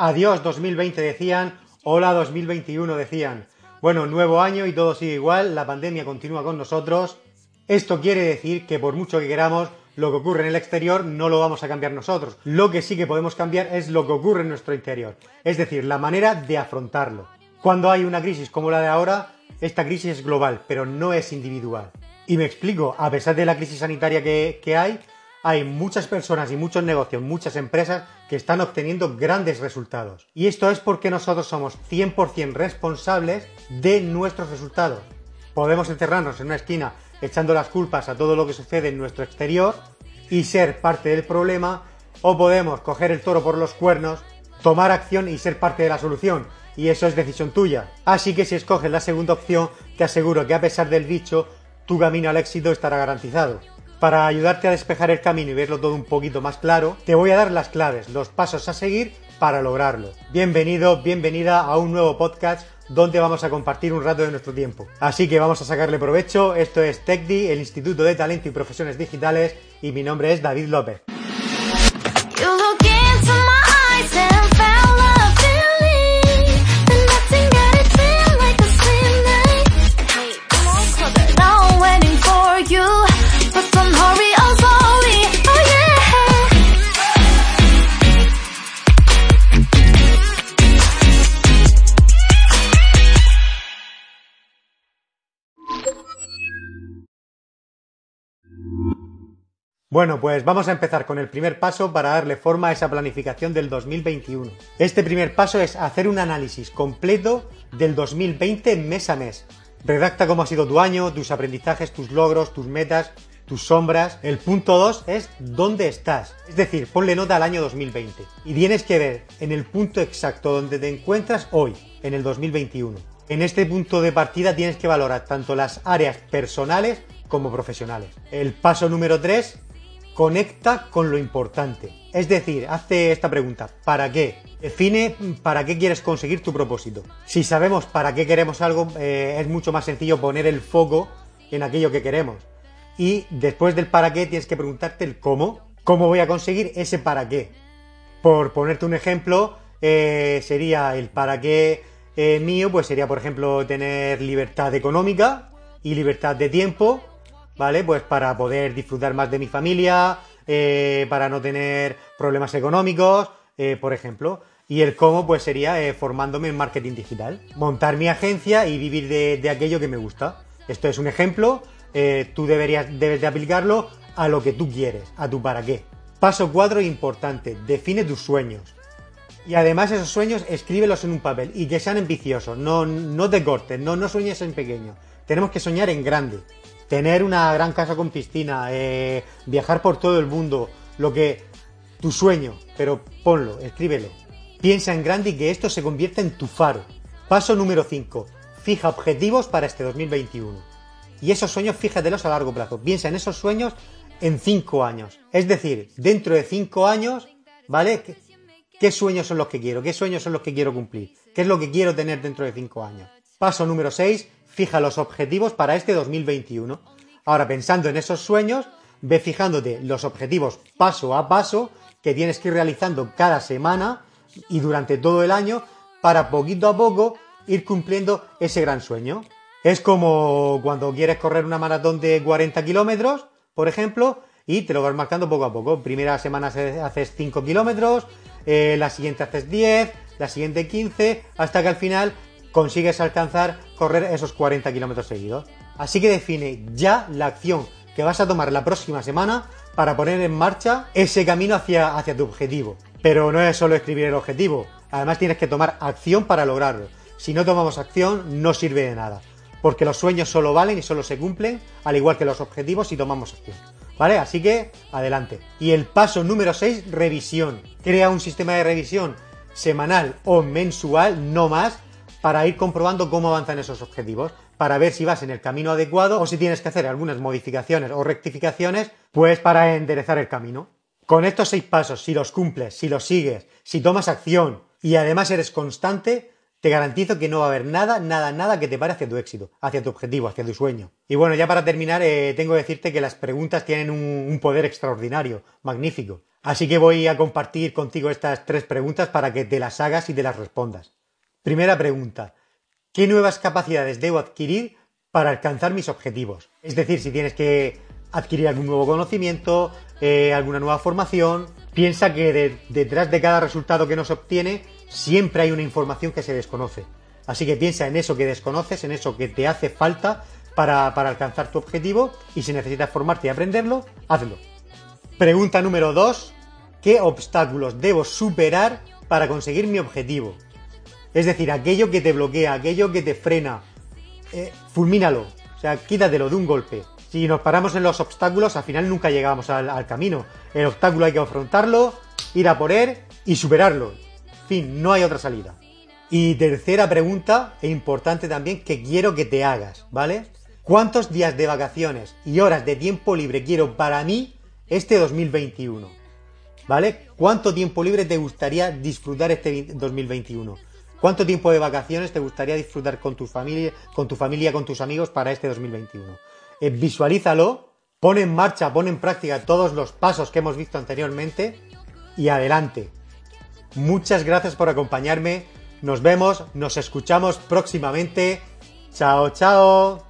Adiós 2020 decían, hola 2021 decían. Bueno, nuevo año y todo sigue igual, la pandemia continúa con nosotros. Esto quiere decir que por mucho que queramos, lo que ocurre en el exterior no lo vamos a cambiar nosotros. Lo que sí que podemos cambiar es lo que ocurre en nuestro interior, es decir, la manera de afrontarlo. Cuando hay una crisis como la de ahora, esta crisis es global, pero no es individual. Y me explico, a pesar de la crisis sanitaria que, hay, hay muchas personas y muchos negocios, muchas empresas que están obteniendo grandes resultados. Y esto es porque nosotros somos 100% responsables de nuestros resultados. Podemos encerrarnos en una esquina echando las culpas a todo lo que sucede en nuestro exterior y ser parte del problema, o podemos coger el toro por los cuernos, tomar acción y ser parte de la solución. Y eso es decisión tuya. Así que si escoges la segunda opción, te aseguro que a pesar del bicho, tu camino al éxito estará garantizado. Para ayudarte a despejar el camino y verlo todo un poquito más claro, te voy a dar las claves, los pasos a seguir para lograrlo. Bienvenido, bienvenida a un nuevo podcast donde vamos a compartir un rato de nuestro tiempo. Así que vamos a sacarle provecho. Esto es TechDi, el Instituto de Talento y Profesiones Digitales, y mi nombre es David López. Bueno, pues vamos a empezar con el primer paso para darle forma a esa planificación del 2021. Este primer paso es hacer un análisis completo del 2020 mes a mes. Redacta cómo ha sido tu año, tus aprendizajes, tus logros, tus metas, tus sombras. El punto 2 es dónde estás. Es decir, ponle nota al año 2020. Y tienes que ver en el punto exacto donde te encuentras hoy, en el 2021. En este punto de partida tienes que valorar tanto las áreas personales como profesionales. El paso número 3 conecta con lo importante. Es decir, hace esta pregunta, ¿para qué? Define para qué quieres conseguir tu propósito. Si sabemos para qué queremos algo, eh, es mucho más sencillo poner el foco en aquello que queremos. Y después del para qué tienes que preguntarte el cómo. ¿Cómo voy a conseguir ese para qué? Por ponerte un ejemplo, eh, sería el para qué eh, mío, pues sería, por ejemplo, tener libertad económica y libertad de tiempo ¿vale? Pues para poder disfrutar más de mi familia, eh, para no tener problemas económicos, eh, por ejemplo. Y el cómo, pues sería eh, formándome en marketing digital. Montar mi agencia y vivir de, aquello que me gusta. Esto es un ejemplo, tú deberías, debes de aplicarlo a lo que tú quieres, a tu para qué. Paso 4, importante, define tus sueños. Y además esos sueños escríbelos en un papel y que sean ambiciosos, no, no te cortes, no, no sueñes en pequeño. Tenemos que soñar en grande tener una gran casa con piscina, eh, viajar por todo el mundo, lo que tu sueño, pero ponlo, escríbelo. Piensa en grande y que esto se convierta en tu faro. Paso número 5. Fija objetivos para este 2021. Y esos sueños fíjatelos a largo plazo. Piensa en esos sueños en 5 años. Es decir, dentro de 5 años, ¿vale? ¿Qué, ¿Qué sueños son los que quiero? ¿Qué sueños son los que quiero cumplir? ¿Qué es lo que quiero tener dentro de 5 años? Paso número 6 fija los objetivos para este 2021. Ahora, pensando en esos sueños, ve fijándote los objetivos paso a paso que tienes que ir realizando cada semana y durante todo el año para poquito a poco ir cumpliendo ese gran sueño. Es como cuando quieres correr una maratón de 40 kilómetros, por ejemplo, y te lo vas marcando poco a poco. Primera semana haces 5 kilómetros, eh, la siguiente haces 10, la siguiente 15, hasta que al final consigues alcanzar correr esos 40 kilómetros seguidos. Así que define ya la acción que vas a tomar la próxima semana para poner en marcha ese camino hacia, hacia tu objetivo. Pero no es solo escribir el objetivo, además tienes que tomar acción para lograrlo. Si no tomamos acción, no sirve de nada, porque los sueños solo valen y solo se cumplen, al igual que los objetivos si tomamos acción. ¿Vale? Así que, adelante. Y el paso número 6, revisión. Crea un sistema de revisión semanal o mensual, no más, para ir comprobando cómo avanzan esos objetivos, para ver si vas en el camino adecuado o si tienes que hacer algunas modificaciones o rectificaciones, pues para enderezar el camino. Con estos seis pasos, si los cumples, si los sigues, si tomas acción y además eres constante, te garantizo que no va a haber nada, nada, nada que te pare hacia tu éxito, hacia tu objetivo, hacia tu sueño. Y bueno, ya para terminar, eh, tengo que decirte que las preguntas tienen un, poder extraordinario, magnífico. Así que voy a compartir contigo estas tres preguntas para que te las hagas y te las respondas. Primera pregunta. ¿Qué nuevas capacidades debo adquirir para alcanzar mis objetivos? Es decir, si tienes que adquirir algún nuevo conocimiento, eh, alguna nueva formación, piensa que detrás de cada resultado que nos obtiene siempre hay una información que se desconoce. Así que piensa en eso que desconoces, en eso que te hace falta para, para alcanzar tu objetivo y si necesitas formarte y aprenderlo, hazlo. Pregunta número 2. ¿Qué obstáculos debo superar para conseguir mi objetivo? Es decir, aquello que te bloquea, aquello que te frena, eh, fulmínalo, o sea, quítatelo de un golpe. Si nos paramos en los obstáculos, al final nunca llegamos al, camino. El obstáculo hay que afrontarlo, ir a por él y superarlo. Fin, no hay otra salida. Y tercera pregunta, e importante también, que quiero que te hagas, ¿vale? ¿Cuántos días de vacaciones y horas de tiempo libre quiero para mí este 2021? ¿Vale? ¿Cuánto tiempo libre te gustaría disfrutar este 2021? ¿Cuánto tiempo de vacaciones te gustaría disfrutar con tu familia, con tu familia, con tus amigos para este 2021? Eh, visualízalo, pon en marcha, pon en práctica todos los pasos que hemos visto anteriormente y adelante. Muchas gracias por acompañarme. Nos vemos, nos escuchamos próximamente. Chao, chao.